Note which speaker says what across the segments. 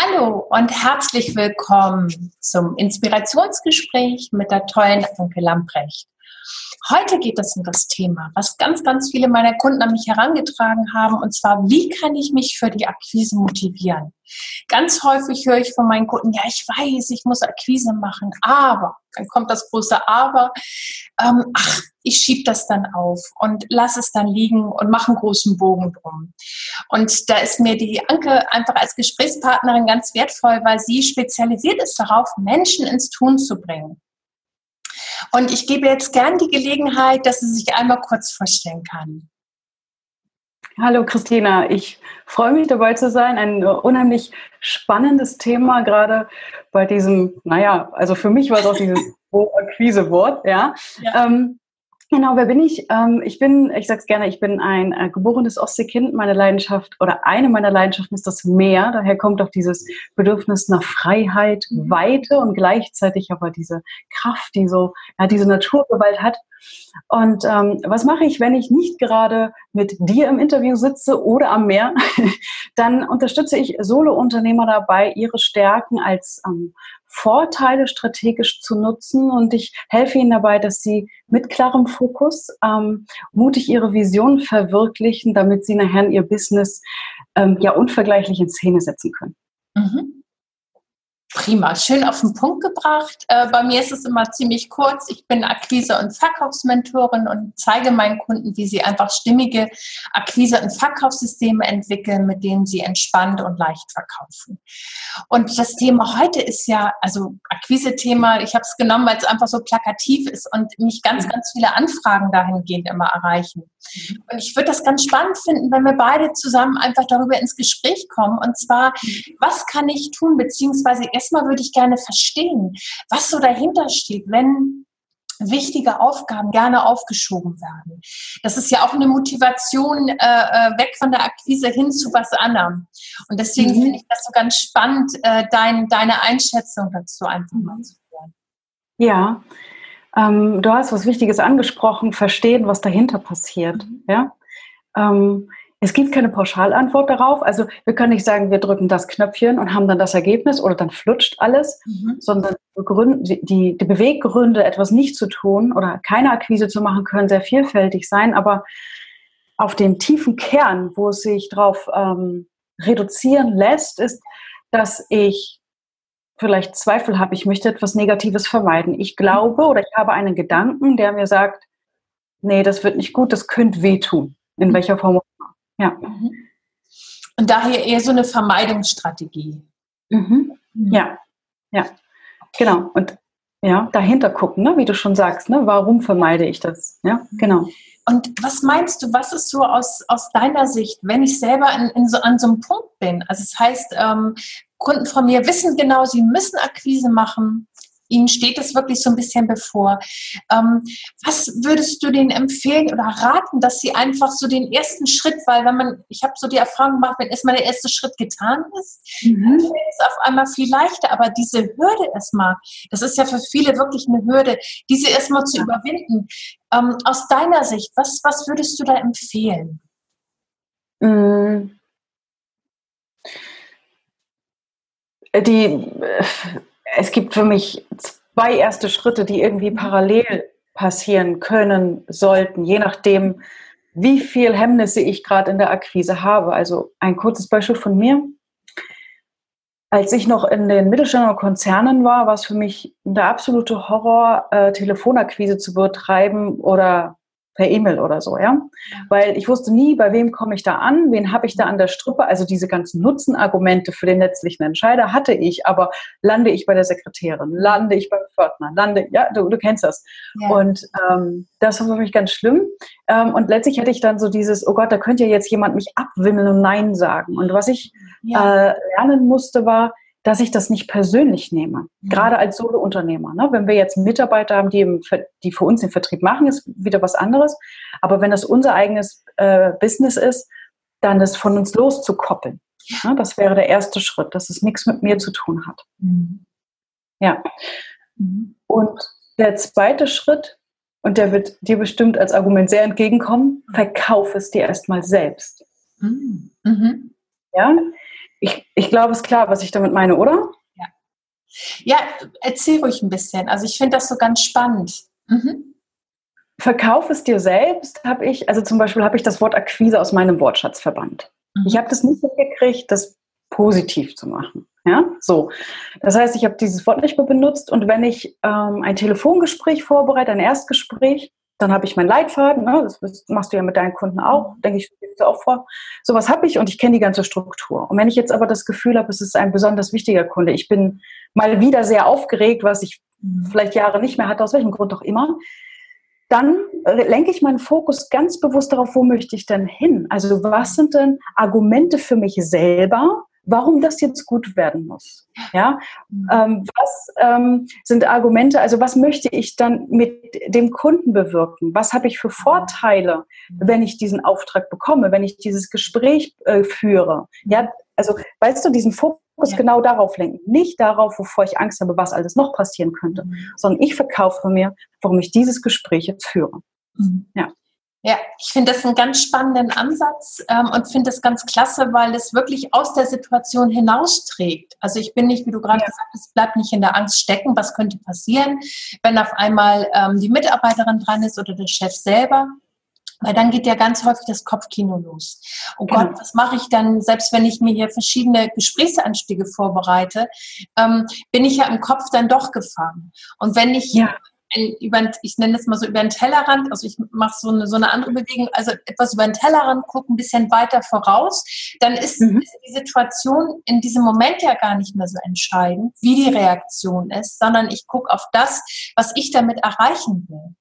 Speaker 1: Hallo und herzlich willkommen zum Inspirationsgespräch mit der tollen Anke Lamprecht. Heute geht es um das Thema, was ganz, ganz viele meiner Kunden an mich herangetragen haben, und zwar, wie kann ich mich für die Akquise motivieren? Ganz häufig höre ich von meinen Kunden, ja, ich weiß, ich muss Akquise machen, aber, dann kommt das große Aber, ähm, ach, ich schiebe das dann auf und lasse es dann liegen und mache einen großen Bogen drum. Und da ist mir die Anke einfach als Gesprächspartnerin ganz wertvoll, weil sie spezialisiert ist darauf, Menschen ins Tun zu bringen. Und ich gebe jetzt gern die Gelegenheit, dass sie sich einmal kurz vorstellen kann.
Speaker 2: Hallo Christina, ich freue mich dabei zu sein. Ein unheimlich spannendes Thema, gerade bei diesem, naja, also für mich war es auch dieses Akquise-Wort, ja. ja. Ähm, Genau, wer bin ich? Ähm, ich bin, ich sag's gerne, ich bin ein äh, geborenes Ostseekind. Meine Leidenschaft oder eine meiner Leidenschaften ist das Meer. Daher kommt auch dieses Bedürfnis nach Freiheit, mhm. Weite und gleichzeitig aber diese Kraft, die so, ja, diese Naturgewalt hat. Und ähm, was mache ich, wenn ich nicht gerade mit dir im Interview sitze oder am Meer? Dann unterstütze ich Solo-Unternehmer dabei, ihre Stärken als ähm, Vorteile strategisch zu nutzen und ich helfe ihnen dabei, dass sie mit klarem Fokus ähm, mutig ihre Vision verwirklichen, damit sie nachher ihr Business ähm, ja unvergleichlich in Szene setzen können.
Speaker 1: Mhm. Prima, schön auf den Punkt gebracht. Äh, bei mir ist es immer ziemlich kurz. Ich bin Akquise- und Verkaufsmentorin und zeige meinen Kunden, wie sie einfach stimmige Akquise- und Verkaufssysteme entwickeln, mit denen sie entspannt und leicht verkaufen. Und das Thema heute ist ja, also Akquise-Thema, ich habe es genommen, weil es einfach so plakativ ist und mich ganz, mhm. ganz viele Anfragen dahingehend immer erreichen. Und ich würde das ganz spannend finden, wenn wir beide zusammen einfach darüber ins Gespräch kommen. Und zwar, mhm. was kann ich tun, beziehungsweise erstmal würde ich gerne verstehen, was so dahinter steht, wenn wichtige Aufgaben gerne aufgeschoben werden. Das ist ja auch eine Motivation äh, äh weg von der Akquise hin zu was anderem. Und deswegen mhm. finde ich das so ganz spannend, äh, dein, deine Einschätzung dazu einfach mal zu hören.
Speaker 2: Ja, ähm, du hast was Wichtiges angesprochen, verstehen, was dahinter passiert. Mhm. Ja. Ähm, es gibt keine Pauschalantwort darauf. Also wir können nicht sagen, wir drücken das Knöpfchen und haben dann das Ergebnis oder dann flutscht alles, mhm. sondern die, die, die Beweggründe, etwas nicht zu tun oder keine Akquise zu machen, können sehr vielfältig sein. Aber auf dem tiefen Kern, wo es sich darauf ähm, reduzieren lässt, ist, dass ich vielleicht Zweifel habe, ich möchte etwas Negatives vermeiden. Ich glaube oder ich habe einen Gedanken, der mir sagt, nee, das wird nicht gut, das könnte wehtun, in mhm. welcher Form
Speaker 1: ja. Mhm. Und daher eher so eine Vermeidungsstrategie.
Speaker 2: Mhm. mhm. Ja, ja, genau. Und ja, dahinter gucken, ne? wie du schon sagst, ne? warum vermeide ich das? Ja, genau.
Speaker 1: Und was meinst du, was ist so aus, aus deiner Sicht, wenn ich selber in, in so, an so einem Punkt bin? Also es das heißt, ähm, Kunden von mir wissen genau, sie müssen Akquise machen, Ihnen steht es wirklich so ein bisschen bevor. Ähm, was würdest du denen empfehlen oder raten, dass sie einfach so den ersten Schritt, weil wenn man, ich habe so die Erfahrung gemacht, wenn erstmal der erste Schritt getan ist, mhm. dann fällt es auf einmal viel leichter. Aber diese Hürde erstmal, das ist ja für viele wirklich eine Hürde, diese erstmal zu ja. überwinden. Ähm, aus deiner Sicht, was, was würdest du da empfehlen?
Speaker 2: Mhm. Die es gibt für mich zwei erste Schritte, die irgendwie parallel passieren können, sollten, je nachdem, wie viel Hemmnisse ich gerade in der Akquise habe. Also ein kurzes Beispiel von mir. Als ich noch in den Mittelständern Konzernen war, war es für mich der absolute Horror, äh, Telefonakquise zu betreiben oder per E-Mail oder so, ja. Weil ich wusste nie, bei wem komme ich da an, wen habe ich da an der Strippe. Also diese ganzen Nutzenargumente für den letztlichen Entscheider hatte ich, aber lande ich bei der Sekretärin, lande ich beim Pförtner, lande, ja, du, du kennst das. Ja. Und ähm, das war für mich ganz schlimm. Ähm, und letztlich hätte ich dann so dieses, oh Gott, da könnte ja jetzt jemand mich abwimmeln und Nein sagen. Und was ich ja. äh, lernen musste, war, dass ich das nicht persönlich nehme. Mhm. Gerade als Solo-Unternehmer. Ne? Wenn wir jetzt Mitarbeiter haben, die, im, die für uns den Vertrieb machen, ist wieder was anderes. Aber wenn das unser eigenes äh, Business ist, dann das von uns loszukoppeln. Ne? Das wäre der erste Schritt, dass es nichts mit mir zu tun hat. Mhm. Ja. Mhm. Und der zweite Schritt, und der wird dir bestimmt als Argument sehr entgegenkommen, verkauf es dir erstmal selbst. Mhm. mhm. Ja, Ich, ich glaube, es ist klar, was ich damit meine, oder?
Speaker 1: Ja. Ja, erzähl ruhig ein bisschen. Also ich finde das so ganz spannend. Mhm.
Speaker 2: Verkauf es dir selbst, habe ich, also zum Beispiel habe ich das Wort Akquise aus meinem Wortschatz verbannt. Mhm. Ich habe das nicht hingekriegt, das positiv zu machen. Ja, so. Das heißt, ich habe dieses Wort nicht mehr benutzt und wenn ich ähm, ein Telefongespräch vorbereite, ein Erstgespräch, dann habe ich meinen Leitfaden, ne? das machst du ja mit deinen Kunden auch, denke ich, du auch vor. Sowas habe ich und ich kenne die ganze Struktur. Und wenn ich jetzt aber das Gefühl habe, es ist ein besonders wichtiger Kunde, ich bin mal wieder sehr aufgeregt, was ich mhm. vielleicht Jahre nicht mehr hatte, aus welchem Grund auch immer, dann lenke ich meinen Fokus ganz bewusst darauf, wo möchte ich denn hin? Also was sind denn Argumente für mich selber, warum das jetzt gut werden muss. Ja, mhm. ähm, was ähm, sind Argumente? Also was möchte ich dann mit dem Kunden bewirken? Was habe ich für Vorteile, mhm. wenn ich diesen Auftrag bekomme, wenn ich dieses Gespräch äh, führe? Ja, also weißt du, diesen Fokus ja. genau darauf lenken, nicht darauf, wovor ich Angst habe, was alles noch passieren könnte, mhm. sondern ich verkaufe mir, warum ich dieses Gespräch jetzt führe.
Speaker 1: Mhm. Ja. Ja, ich finde das einen ganz spannenden Ansatz ähm, und finde das ganz klasse, weil es wirklich aus der Situation hinausträgt. Also ich bin nicht, wie du gerade ja. gesagt hast, bleibt nicht in der Angst stecken, was könnte passieren, wenn auf einmal ähm, die Mitarbeiterin dran ist oder der Chef selber. Weil dann geht ja ganz häufig das Kopfkino los. Oh genau. Gott, was mache ich dann, selbst wenn ich mir hier verschiedene Gesprächsanstiege vorbereite, ähm, bin ich ja im Kopf dann doch gefangen. Und wenn ich ja ein, über, ich nenne es mal so über den Tellerrand, also ich mache so eine, so eine andere Bewegung, also etwas über den Tellerrand gucken, ein bisschen weiter voraus, dann ist, mhm. ist, die Situation in diesem Moment ja gar nicht mehr so entscheidend, wie die Reaktion ist, sondern ich gucke auf das, was ich damit erreichen will.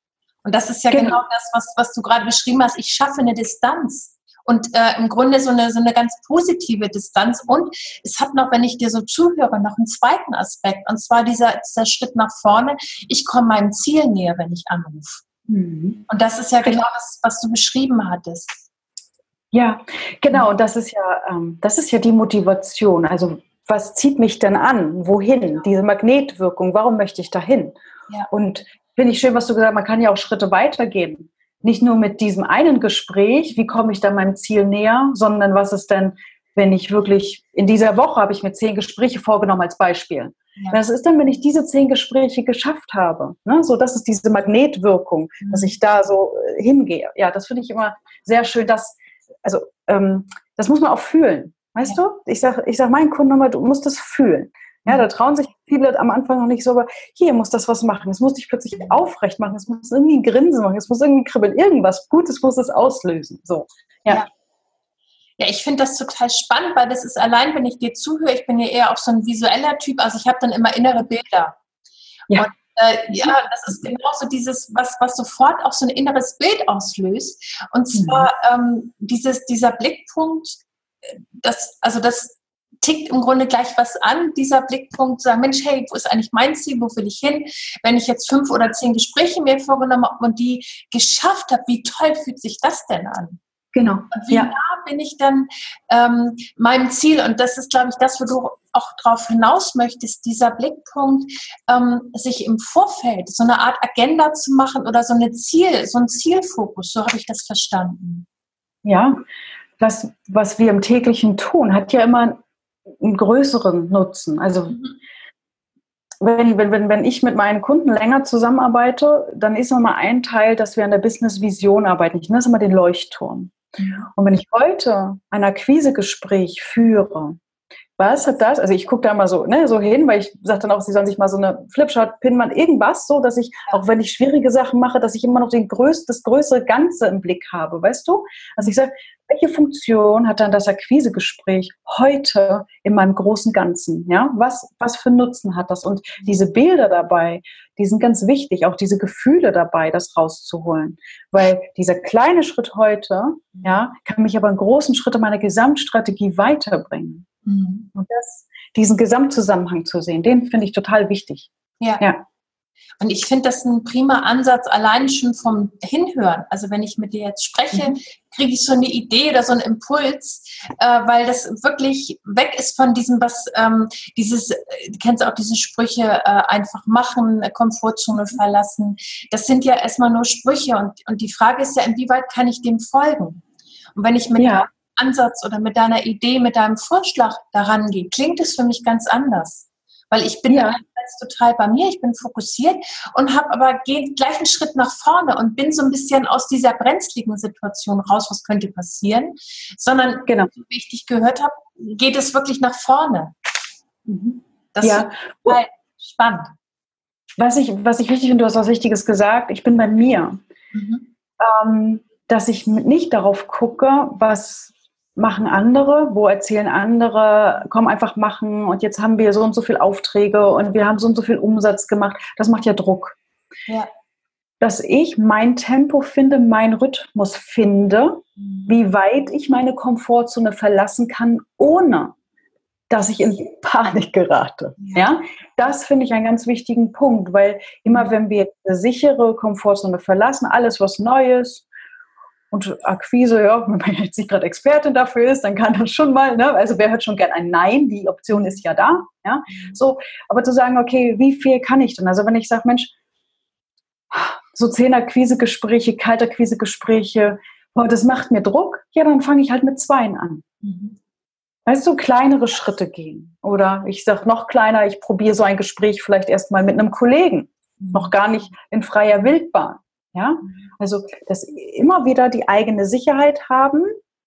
Speaker 1: Und das ist ja genau, genau das, was, was du gerade beschrieben hast. Ich schaffe eine Distanz und äh, im Grunde so eine, so eine ganz positive Distanz. Und es hat noch, wenn ich dir so zuhöre, noch einen zweiten Aspekt, und zwar dieser, dieser Schritt nach vorne. Ich komme meinem Ziel näher, wenn ich anrufe. Mhm. Und das ist ja genau das, was du beschrieben hattest.
Speaker 2: Ja, genau. Und das ist ja, ähm, das ist ja die Motivation. Also was zieht mich denn an? Wohin? Diese Magnetwirkung. Warum möchte ich dahin? Ja. Und finde ich schön, was du gesagt hast. Man kann ja auch Schritte weitergehen nicht nur mit diesem einen Gespräch, wie komme ich da meinem Ziel näher, sondern was ist denn, wenn ich wirklich in dieser Woche habe ich mir zehn Gespräche vorgenommen als Beispiel. Ja. Was ist denn, wenn ich diese zehn Gespräche geschafft habe? Ne? So, das ist diese Magnetwirkung, mhm. dass ich da so äh, hingehe. Ja, das finde ich immer sehr schön. Dass, also, ähm, das muss man auch fühlen. Weißt ja. du? Ich sage ich sag meinen Kunden immer, du musst das fühlen. Ja, da trauen sich viele am Anfang noch nicht so, aber hier muss das was machen. Es muss dich plötzlich aufrecht machen. Es muss irgendwie Grinsen machen. Es muss irgendwie kribbeln. Irgendwas Gutes muss es auslösen. So,
Speaker 1: ja. ja. Ja, ich finde das total spannend, weil das ist allein, wenn ich dir zuhöre, ich bin ja eher auch so ein visueller Typ, also ich habe dann immer innere Bilder. Ja. Und äh, ja, das ist genauso dieses, was, was sofort auch so ein inneres Bild auslöst. Und zwar mhm. ähm, dieses, dieser Blickpunkt, äh, das, also das, tickt im Grunde gleich was an, dieser Blickpunkt, zu sagen, Mensch, hey, wo ist eigentlich mein Ziel, wo will ich hin? Wenn ich jetzt fünf oder zehn Gespräche mir vorgenommen habe und die geschafft habe, wie toll fühlt sich das denn an?
Speaker 2: Genau.
Speaker 1: Und wie ja. nah bin ich dann ähm, meinem Ziel? Und das ist, glaube ich, das, wo du auch darauf hinaus möchtest, dieser Blickpunkt, ähm, sich im Vorfeld so eine Art Agenda zu machen oder so eine Ziel, so ein Zielfokus, so habe ich das verstanden.
Speaker 2: Ja, das, was wir im täglichen tun, hat ja immer einen größeren Nutzen. Also mhm. wenn, wenn, wenn, ich mit meinen Kunden länger zusammenarbeite, dann ist nochmal ein Teil, dass wir an der Business-Vision arbeiten. Ich nenne es immer den Leuchtturm. Und wenn ich heute ein Akquisegespräch führe, was hat das? Also ich gucke da mal so, ne, so hin, weil ich sage dann auch, sie sollen sich mal so eine Flipchart, Pinwand, irgendwas, so dass ich, auch wenn ich schwierige Sachen mache, dass ich immer noch den größ, das größere Ganze im Blick habe, weißt du? Also ich sage, welche Funktion hat dann das Akquisegespräch heute in meinem großen Ganzen? Ja, was, was für Nutzen hat das? Und diese Bilder dabei, die sind ganz wichtig, auch diese Gefühle dabei, das rauszuholen. Weil dieser kleine Schritt heute, ja, kann mich aber einen großen Schritt in meiner Gesamtstrategie weiterbringen. Mhm. Und das, diesen Gesamtzusammenhang zu sehen, den finde ich total wichtig.
Speaker 1: Ja. ja. Und ich finde das ein prima Ansatz, allein schon vom Hinhören. Also wenn ich mit dir jetzt spreche, mhm. kriege ich so eine Idee oder so einen Impuls, äh, weil das wirklich weg ist von diesem, was ähm, dieses, du kennst auch diese Sprüche, äh, einfach machen, Komfortzone mhm. verlassen. Das sind ja erstmal nur Sprüche und, und die Frage ist ja, inwieweit kann ich dem folgen? Und wenn ich mit ja Ansatz oder mit deiner Idee, mit deinem Vorschlag daran gehe, klingt es für mich ganz anders. Weil ich bin ja. total bei mir, ich bin fokussiert und habe aber gehe gleich einen Schritt nach vorne und bin so ein bisschen aus dieser brenzligen Situation raus, was könnte passieren, sondern genau. wie ich dich gehört habe, geht es wirklich nach vorne.
Speaker 2: Mhm. Das ja. ist halt spannend. Was ich, was ich wichtig finde, du hast was Wichtiges gesagt, ich bin bei mir. Mhm. Ähm, dass ich nicht darauf gucke, was machen andere, wo erzählen andere, komm einfach machen und jetzt haben wir so und so viele Aufträge und wir haben so und so viel Umsatz gemacht. Das macht ja Druck. Ja. Dass ich mein Tempo finde, mein Rhythmus finde, mhm. wie weit ich meine Komfortzone verlassen kann, ohne dass ich in Panik gerate. Ja, ja? das finde ich einen ganz wichtigen Punkt, weil immer wenn wir eine sichere Komfortzone verlassen, alles was Neues, und Akquise, ja, wenn man jetzt nicht gerade Expertin dafür ist, dann kann das schon mal, ne? also wer hört schon gern ein Nein, die Option ist ja da, ja, so, aber zu sagen, okay, wie viel kann ich denn? Also wenn ich sage, Mensch, so zehn Akquisegespräche, Kaltakquisegespräche, boah, das macht mir Druck, ja, dann fange ich halt mit zweien an. Mhm. Weißt du, kleinere Schritte gehen. Oder ich sage noch kleiner, ich probiere so ein Gespräch vielleicht erstmal mit einem Kollegen, mhm. noch gar nicht in freier Wildbahn. Ja, also dass immer wieder die eigene Sicherheit haben,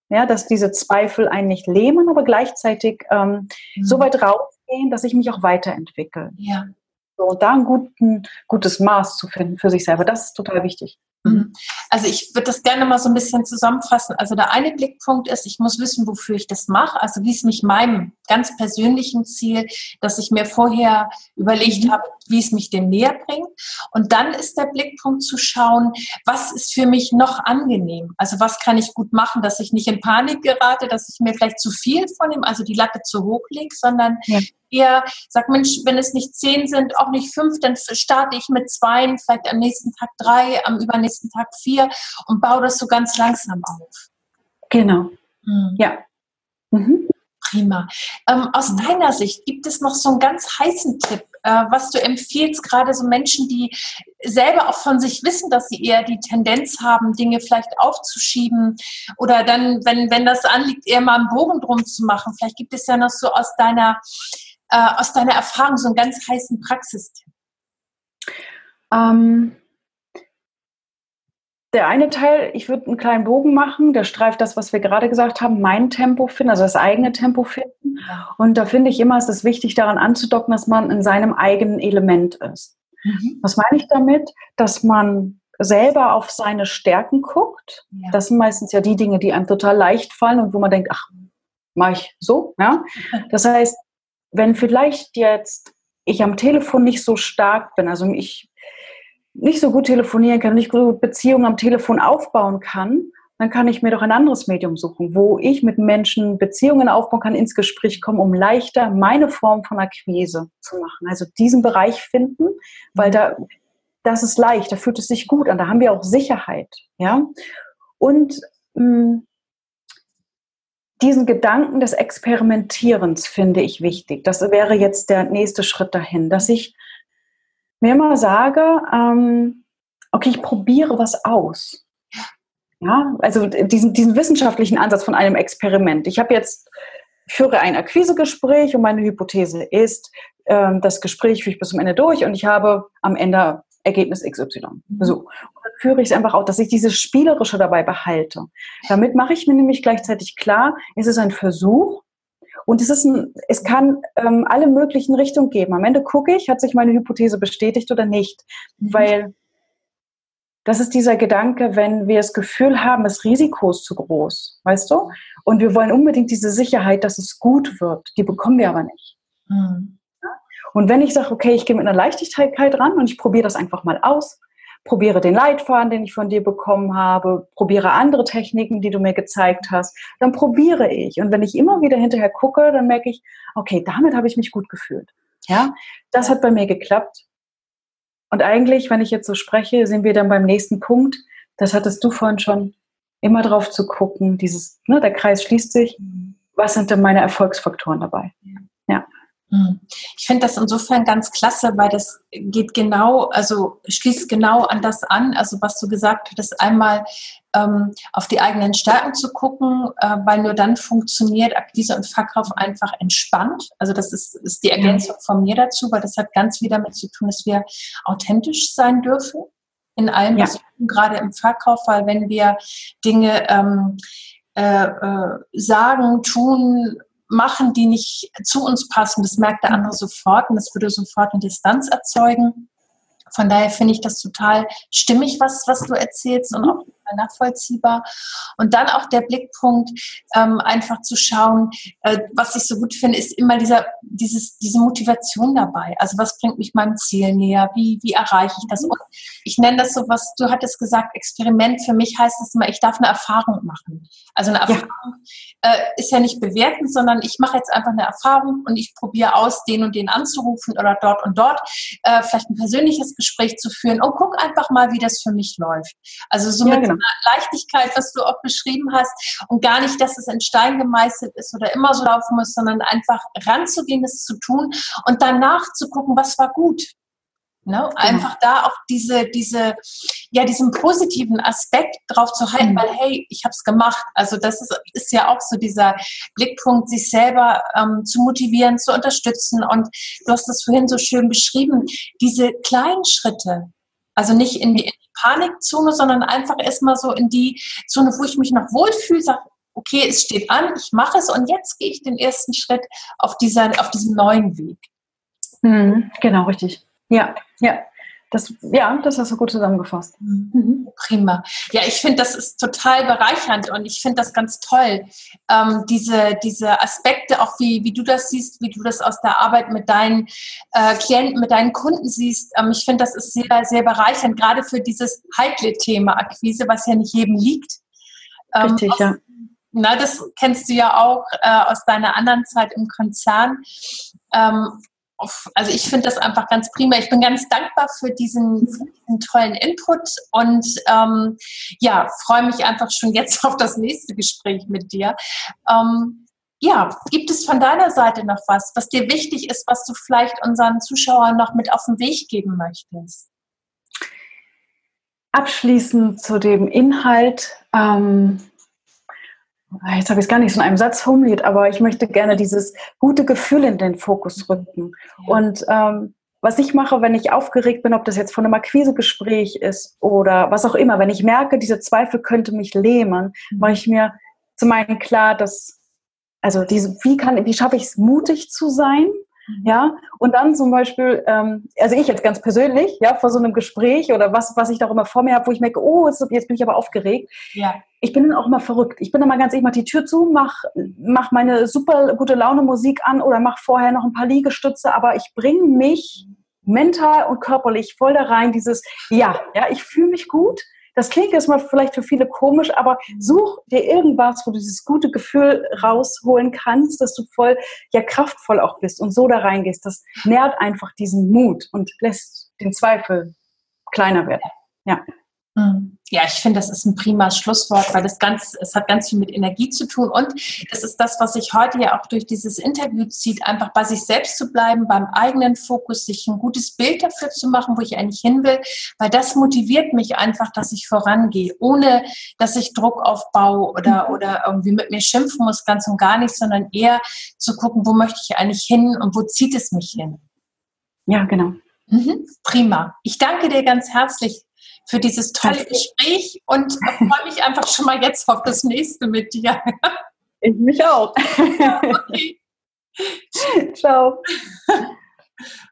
Speaker 2: ja, dass diese Zweifel einen nicht lähmen, aber gleichzeitig ähm, mhm. so weit rausgehen, dass ich mich auch weiterentwickle. Ja. So, und da ein guten, gutes Maß zu finden für sich selber, das ist total wichtig.
Speaker 1: Mhm. Also ich würde das gerne mal so ein bisschen zusammenfassen. Also der eine Blickpunkt ist, ich muss wissen, wofür ich das mache, also wie es mich meinem ganz persönlichen Ziel, dass ich mir vorher überlegt mhm. habe, wie es mich dem näher bringt. Und dann ist der Blickpunkt zu schauen, was ist für mich noch angenehm? Also was kann ich gut machen, dass ich nicht in Panik gerate, dass ich mir vielleicht zu viel von ihm, also die Latte zu hoch lege, sondern ja. eher sag, Mensch, wenn es nicht zehn sind, auch nicht fünf, dann starte ich mit zwei, vielleicht am nächsten Tag drei, am übernächsten Tag vier und baue das so ganz langsam auf.
Speaker 2: Genau. Mhm. Ja.
Speaker 1: Mhm. Prima. Ähm, aus mhm. deiner Sicht gibt es noch so einen ganz heißen Tipp, äh, was du empfiehlst, gerade so Menschen, die selber auch von sich wissen, dass sie eher die Tendenz haben, Dinge vielleicht aufzuschieben oder dann, wenn, wenn das anliegt, eher mal einen Bogen drum zu machen. Vielleicht gibt es ja noch so aus deiner, äh, aus deiner Erfahrung so einen ganz heißen Praxistipp.
Speaker 2: Ähm, der eine Teil, ich würde einen kleinen Bogen machen, der streift das, was wir gerade gesagt haben, mein Tempo finden, also das eigene Tempo finden. Und da finde ich immer, ist es wichtig, daran anzudocken, dass man in seinem eigenen Element ist. Mhm. Was meine ich damit? Dass man selber auf seine Stärken guckt. Ja. Das sind meistens ja die Dinge, die einem total leicht fallen und wo man denkt, ach, mache ich so. Ja? Das heißt, wenn vielleicht jetzt ich am Telefon nicht so stark bin, also ich nicht so gut telefonieren kann, nicht gut Beziehungen am Telefon aufbauen kann, dann kann ich mir doch ein anderes Medium suchen, wo ich mit Menschen Beziehungen aufbauen kann, ins Gespräch kommen, um leichter meine Form von Akquise zu machen. Also diesen Bereich finden, weil da, das ist leicht, da fühlt es sich gut an, da haben wir auch Sicherheit, ja. Und mh, hm, diesen Gedanken des Experimentierens finde ich wichtig. Das wäre jetzt der nächste Schritt dahin, dass ich mir immer sage, ähm, okay, ich probiere was aus. Ja, also diesen, diesen wissenschaftlichen Ansatz von einem Experiment. Ich habe jetzt, führe ein Akquisegespräch und meine Hypothese ist, ähm, das Gespräch führe ich bis zum Ende durch und ich habe am Ende Ergebnis XY. Mhm. So. Und dann führe ich es einfach auch, dass ich dieses Spielerische dabei behalte. Damit mache ich mir nämlich gleichzeitig klar, es ist ein Versuch und es, ist ein, es kann ähm, alle möglichen Richtungen geben. Am Ende gucke ich, hat sich meine Hypothese bestätigt oder nicht. Mhm. Weil das ist dieser Gedanke, wenn wir das Gefühl haben, das Risiko ist zu groß, weißt du? Und wir wollen unbedingt diese Sicherheit, dass es gut wird. Die bekommen wir aber nicht. Mhm. Und wenn ich sage, okay, ich gehe mit einer Leichtigkeit ran und ich probiere das einfach mal aus, probiere den Leitfaden, den ich von dir bekommen habe, probiere andere Techniken, die du mir gezeigt hast, dann probiere ich. Und wenn ich immer wieder hinterher gucke, dann merke ich, okay, damit habe ich mich gut gefühlt. Ja, das hat bei mir geklappt. Und eigentlich, wenn ich jetzt so spreche, sind wir dann beim nächsten Punkt. Das hattest du vorhin schon, immer drauf zu gucken, dieses, ne, der Kreis schließt sich. Was sind denn meine Erfolgsfaktoren dabei? Ja.
Speaker 1: Hm. Ich finde das insofern ganz klasse, weil das geht genau, also schließt genau an das an, also was du gesagt hattest, einmal ähm, auf die eigenen Stärken zu gucken, äh, weil nur dann funktioniert Akquise und Verkauf einfach entspannt. Also das ist, ist die Ergänzung von mir dazu, weil das hat ganz viel damit zu tun, dass wir authentisch sein dürfen in allem, ja. was wir tun, gerade im Verkauf, weil wenn wir Dinge ähm, äh, äh, sagen, tun, machen, die nicht zu uns passen, das merkt der andere sofort und das würde sofort eine Distanz erzeugen. Von daher finde ich das total stimmig, was, was du erzählst und auch nachvollziehbar. Und dann auch der Blickpunkt, ähm, einfach zu schauen, äh, was ich so gut finde, ist immer dieser, dieses, diese Motivation dabei. Also was bringt mich meinem Ziel näher? Wie, wie erreiche ich das? Und ich nenne das so, was du hattest gesagt, Experiment. Für mich heißt es immer, ich darf eine Erfahrung machen. Also eine Erfahrung ja. Äh, ist ja nicht bewertend, sondern ich mache jetzt einfach eine Erfahrung und ich probiere aus, den und den anzurufen oder dort und dort äh, vielleicht ein persönliches Gespräch zu führen und guck einfach mal, wie das für mich läuft. Also somit ja, genau. Leichtigkeit, was du auch beschrieben hast und gar nicht, dass es in Stein gemeißelt ist oder immer so laufen muss, sondern einfach ranzugehen, es zu tun und danach zu gucken, was war gut. Ne? Genau. Einfach da auch diese, diese, ja, diesen positiven Aspekt drauf zu halten, mhm. weil hey, ich habe es gemacht. Also das ist, ist ja auch so dieser Blickpunkt, sich selber ähm, zu motivieren, zu unterstützen. Und du hast das vorhin so schön beschrieben, diese kleinen Schritte, also nicht in die, Panikzone, sondern einfach erstmal so in die Zone, wo ich mich noch wohlfühle, sage, okay, es steht an, ich mache es und jetzt gehe ich den ersten Schritt auf, dieser, auf diesem neuen Weg.
Speaker 2: Mhm, genau, richtig. Ja, ja. Das, ja, das hast du gut zusammengefasst.
Speaker 1: Mhm. Prima. Ja, ich finde, das ist total bereichernd und ich finde das ganz toll. Ähm, diese, diese Aspekte, auch wie, wie du das siehst, wie du das aus der Arbeit mit deinen äh, Klienten, mit deinen Kunden siehst. Ähm, ich finde, das ist sehr, sehr bereichernd, gerade für dieses heikle Thema Akquise, was ja nicht jedem liegt.
Speaker 2: Ähm, Richtig, aus, ja.
Speaker 1: Na, das kennst du ja auch äh, aus deiner anderen Zeit im Konzern. Ähm, also ich finde das einfach ganz prima. Ich bin ganz dankbar für diesen, für diesen tollen Input und ähm, ja, freue mich einfach schon jetzt auf das nächste Gespräch mit dir. Ähm, ja, gibt es von deiner Seite noch was, was dir wichtig ist, was du vielleicht unseren Zuschauern noch mit auf den Weg geben möchtest?
Speaker 2: Abschließend zu dem Inhalt. Ähm, jetzt habe ich es gar nicht so in einem Satz formuliert, aber ich möchte gerne dieses gute Gefühl in den Fokus rücken. Ja. Und ähm, was ich mache, wenn ich aufgeregt bin, ob das jetzt von einem Akquisegespräch ist oder was auch immer, wenn ich merke, dieser Zweifel könnte mich lähmen, mhm. mache ich mir zum einen klar, dass, also diese, wie kann, wie schaffe ich es, mutig zu sein? Mhm. Ja, und dann zum Beispiel, ähm, also ich jetzt ganz persönlich, ja, vor so einem Gespräch oder was, was ich da auch immer vor mir habe, wo ich merke, oh, jetzt, jetzt bin ich aber aufgeregt. Ja ich bin dann auch immer verrückt. Ich bin dann mal ganz ehrlich, mach die Tür zu, mach, mach meine super gute Laune Musik an oder mach vorher noch ein paar Liegestütze, aber ich bringe mich mental und körperlich voll da rein, dieses, ja, ja, ich fühle mich gut. Das klingt jetzt mal vielleicht für viele komisch, aber such dir irgendwas, wo du dieses gute Gefühl rausholen kannst, dass du voll, ja, kraftvoll auch bist und so da reingehst. Das nährt einfach diesen Mut und lässt den Zweifel kleiner werden. Ja.
Speaker 1: Hm. Ja, ich finde, das ist ein prima Schlusswort, weil das ganz, es hat ganz viel mit Energie zu tun und das ist das, was sich heute ja auch durch dieses Interview zieht, einfach bei sich selbst zu bleiben, beim eigenen Fokus, sich ein gutes Bild dafür zu machen, wo ich eigentlich hin will, weil das motiviert mich einfach, dass ich vorangehe, ohne dass ich Druck aufbaue oder, mhm. oder irgendwie mit mir schimpfen muss, ganz und gar nicht, sondern eher zu gucken, wo möchte ich eigentlich hin und wo zieht es mich hin.
Speaker 2: Ja, genau.
Speaker 1: Mhm, prima. Ich danke dir ganz herzlich für dieses tolle Gespräch und freue mich einfach schon mal jetzt auf das nächste mit dir.
Speaker 2: Ich mich auch. Ja, okay. Ciao.